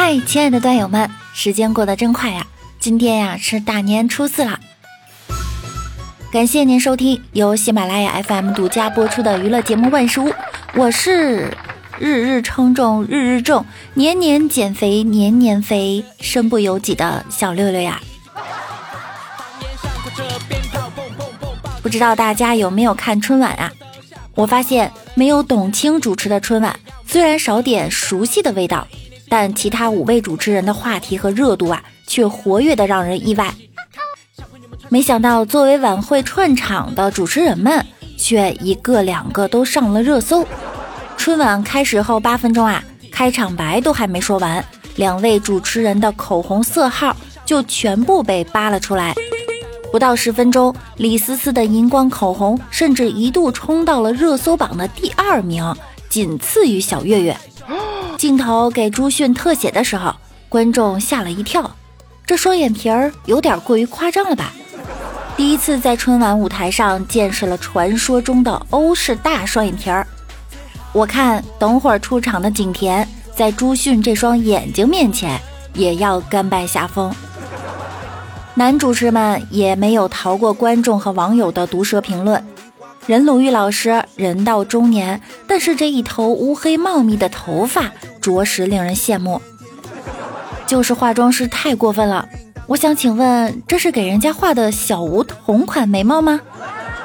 嗨，亲爱的段友们，时间过得真快呀！今天呀是大年初四了，感谢您收听由喜马拉雅 FM 独家播出的娱乐节目《万事屋》，我是日日称重日日重，年年减肥年年肥，身不由己的小六六呀。不知道大家有没有看春晚啊？我发现没有董卿主持的春晚，虽然少点熟悉的味道。但其他五位主持人的话题和热度啊，却活跃的让人意外。没想到，作为晚会串场的主持人们，却一个两个都上了热搜。春晚开始后八分钟啊，开场白都还没说完，两位主持人的口红色号就全部被扒了出来。不到十分钟，李思思的荧光口红甚至一度冲到了热搜榜的第二名，仅次于小岳岳。镜头给朱迅特写的时候，观众吓了一跳，这双眼皮儿有点过于夸张了吧？第一次在春晚舞台上见识了传说中的欧式大双眼皮儿，我看等会儿出场的景甜在朱迅这双眼睛面前也要甘拜下风。男主持们也没有逃过观众和网友的毒舌评论。任鲁豫老师人到中年，但是这一头乌黑茂密的头发着实令人羡慕。就是化妆师太过分了，我想请问，这是给人家画的小吴同款眉毛吗？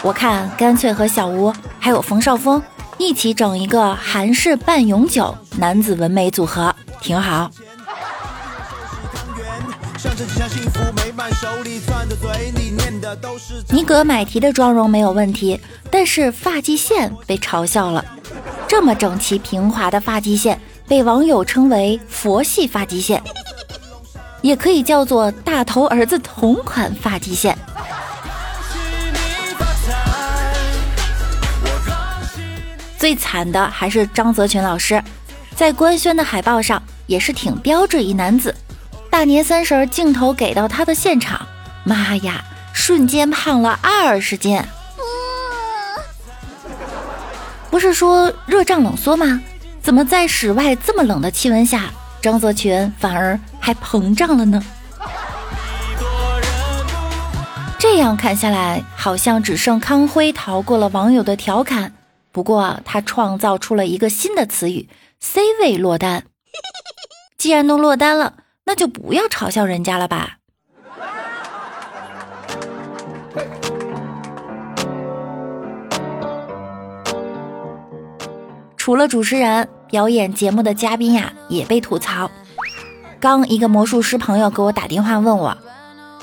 我看干脆和小吴还有冯绍峰一起整一个韩式半永久男子纹眉组合，挺好。尼格买提的妆容没有问题，但是发际线被嘲笑了。这么整齐平滑的发际线，被网友称为“佛系发际线”，也可以叫做“大头儿子同款发际线”。最惨的还是张泽群老师，在官宣的海报上也是挺标致一男子。大年三十镜头给到他的现场，妈呀，瞬间胖了二十斤！不是说热胀冷缩吗？怎么在室外这么冷的气温下，张泽群反而还膨胀了呢？这样看下来，好像只剩康辉逃过了网友的调侃。不过他创造出了一个新的词语：C 位落单。既然都落单了。那就不要嘲笑人家了吧。除了主持人，表演节目的嘉宾呀也被吐槽。刚一个魔术师朋友给我打电话问我，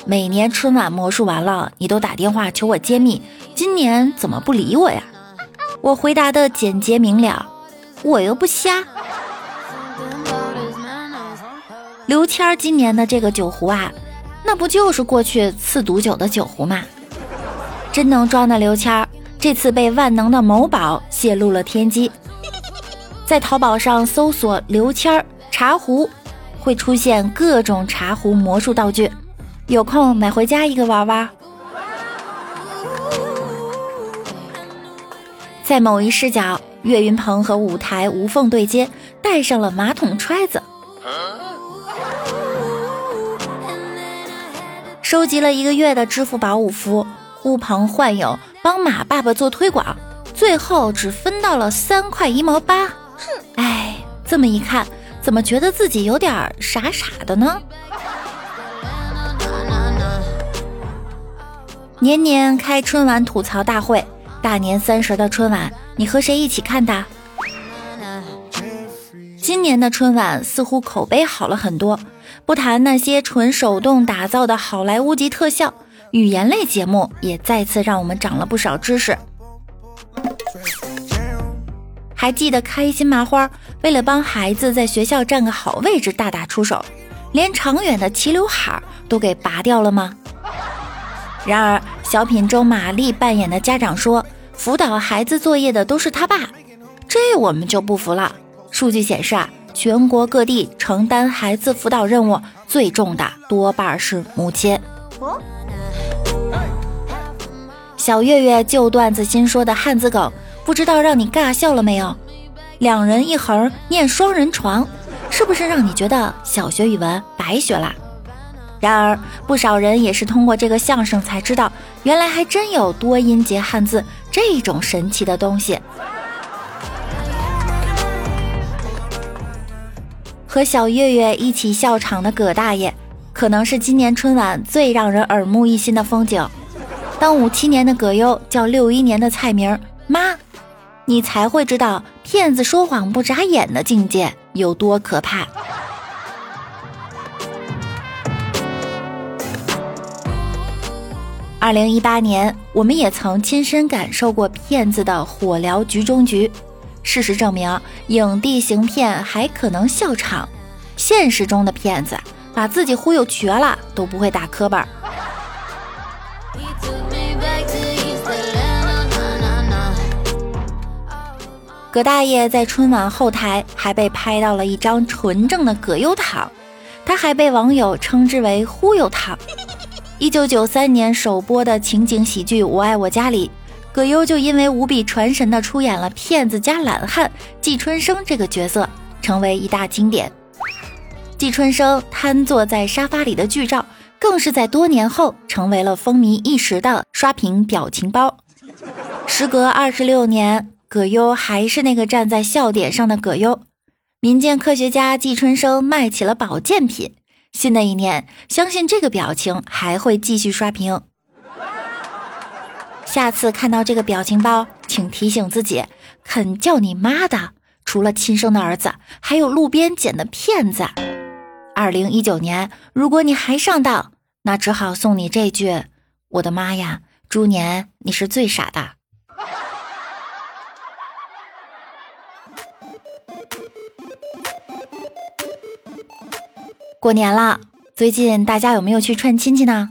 每年春晚魔术完了，你都打电话求我揭秘，今年怎么不理我呀？我回答的简洁明了，我又不瞎。刘谦儿今年的这个酒壶啊，那不就是过去赐毒酒的酒壶吗？真能装的刘谦儿，这次被万能的某宝泄露了天机。在淘宝上搜索“刘谦儿茶壶”，会出现各种茶壶魔术道具，有空买回家一个玩玩。在某一视角，岳云鹏和舞台无缝对接，带上了马桶揣子。收集了一个月的支付宝五福，呼朋唤友帮马爸爸做推广，最后只分到了三块一毛八。哼，哎，这么一看，怎么觉得自己有点傻傻的呢？年年开春晚吐槽大会，大年三十的春晚，你和谁一起看的？今年的春晚似乎口碑好了很多。不谈那些纯手动打造的好莱坞级特效，语言类节目也再次让我们长了不少知识。还记得开心麻花为了帮孩子在学校占个好位置大打出手，连长远的齐刘海都给拔掉了吗？然而小品中玛丽扮演的家长说，辅导孩子作业的都是他爸，这我们就不服了。数据显示啊。全国各地承担孩子辅导任务最重的多半是母亲。小月月旧段子新说的汉字梗，不知道让你尬笑了没有？两人一横念双人床，是不是让你觉得小学语文白学了？然而，不少人也是通过这个相声才知道，原来还真有多音节汉字这种神奇的东西。和小月月一起笑场的葛大爷，可能是今年春晚最让人耳目一新的风景。当五七年的葛优叫六一年的蔡明妈，你才会知道骗子说谎不眨眼的境界有多可怕。二零一八年，我们也曾亲身感受过骗子的火燎局中局。事实证明，影帝行骗还可能笑场。现实中的骗子把自己忽悠瘸了都不会打磕巴。葛大爷在春晚后台还被拍到了一张纯正的葛优躺，他还被网友称之为“忽悠躺”。一九九三年首播的情景喜剧《我爱我家》里。葛优就因为无比传神的出演了骗子加懒汉季春生这个角色，成为一大经典。季春生瘫坐在沙发里的剧照，更是在多年后成为了风靡一时的刷屏表情包。时隔二十六年，葛优还是那个站在笑点上的葛优。民间科学家季春生卖起了保健品，新的一年，相信这个表情还会继续刷屏。下次看到这个表情包，请提醒自己，肯叫你妈的，除了亲生的儿子，还有路边捡的骗子。二零一九年，如果你还上当，那只好送你这句：我的妈呀，猪年你是最傻的。过年了，最近大家有没有去串亲戚呢？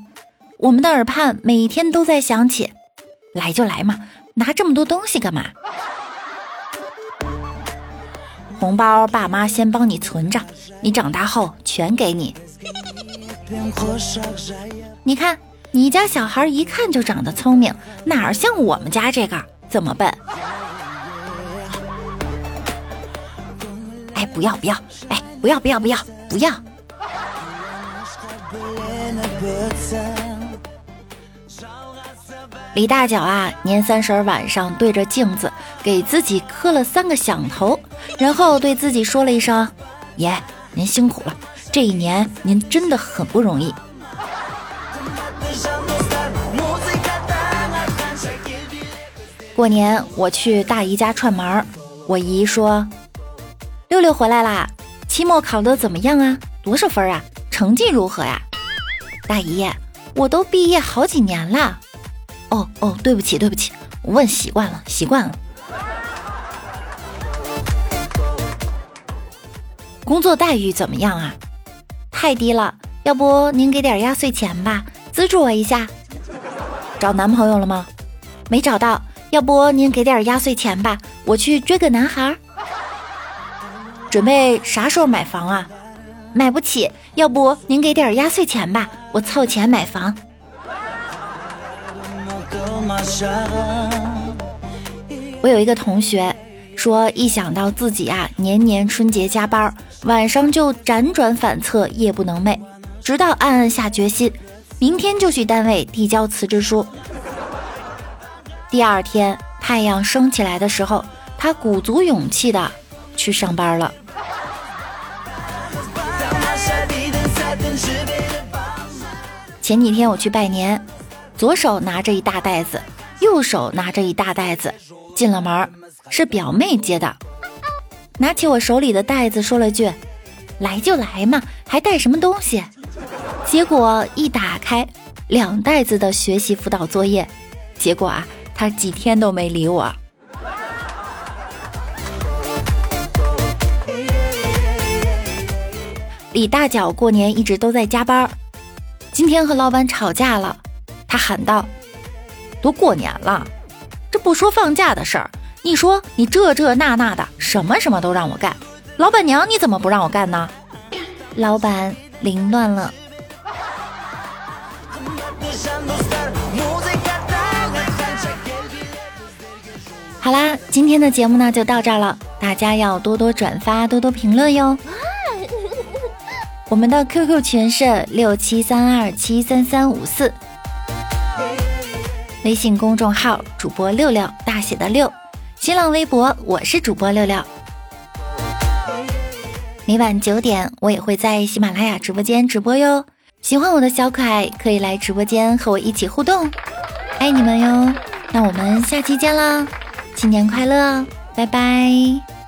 我们的耳畔每天都在响起。来就来嘛，拿这么多东西干嘛？红包爸妈先帮你存着，你长大后全给你。你看，你家小孩一看就长得聪明，哪像我们家这个这么笨？哎，不要不要，哎，不要不要不要不要。李大脚啊，年三十晚上对着镜子给自己磕了三个响头，然后对自己说了一声：“爷，您辛苦了，这一年您真的很不容易。”过年我去大姨家串门，我姨说：“六六回来啦，期末考得怎么样啊？多少分啊？成绩如何呀？”大姨，我都毕业好几年了。哦哦，对不起对不起，我问习惯了习惯了。工作待遇怎么样啊？太低了，要不您给点压岁钱吧，资助我一下。找男朋友了吗？没找到，要不您给点压岁钱吧，我去追个男孩。准备啥时候买房啊？买不起，要不您给点压岁钱吧，我凑钱买房。我有一个同学说，一想到自己啊年年春节加班，晚上就辗转反侧，夜不能寐，直到暗暗下决心，明天就去单位递交辞职书。第二天太阳升起来的时候，他鼓足勇气的去上班了。前几天我去拜年。左手拿着一大袋子，右手拿着一大袋子，进了门是表妹接的。拿起我手里的袋子，说了句：“来就来嘛，还带什么东西？”结果一打开，两袋子的学习辅导作业。结果啊，他几天都没理我。李大脚过年一直都在加班，今天和老板吵架了。他喊道：“都过年了，这不说放假的事儿，你说你这这那那的，什么什么都让我干。老板娘你怎么不让我干呢？”老板凌乱了。好啦，今天的节目呢就到这儿了，大家要多多转发，多多评论哟。我们的 QQ 群是六七三二七三三五四，微信公众号主播六六大写的六，新浪微博我是主播六六。每晚九点我也会在喜马拉雅直播间直播哟，喜欢我的小可爱可以来直播间和我一起互动，爱你们哟！那我们下期见啦，新年快乐，拜拜。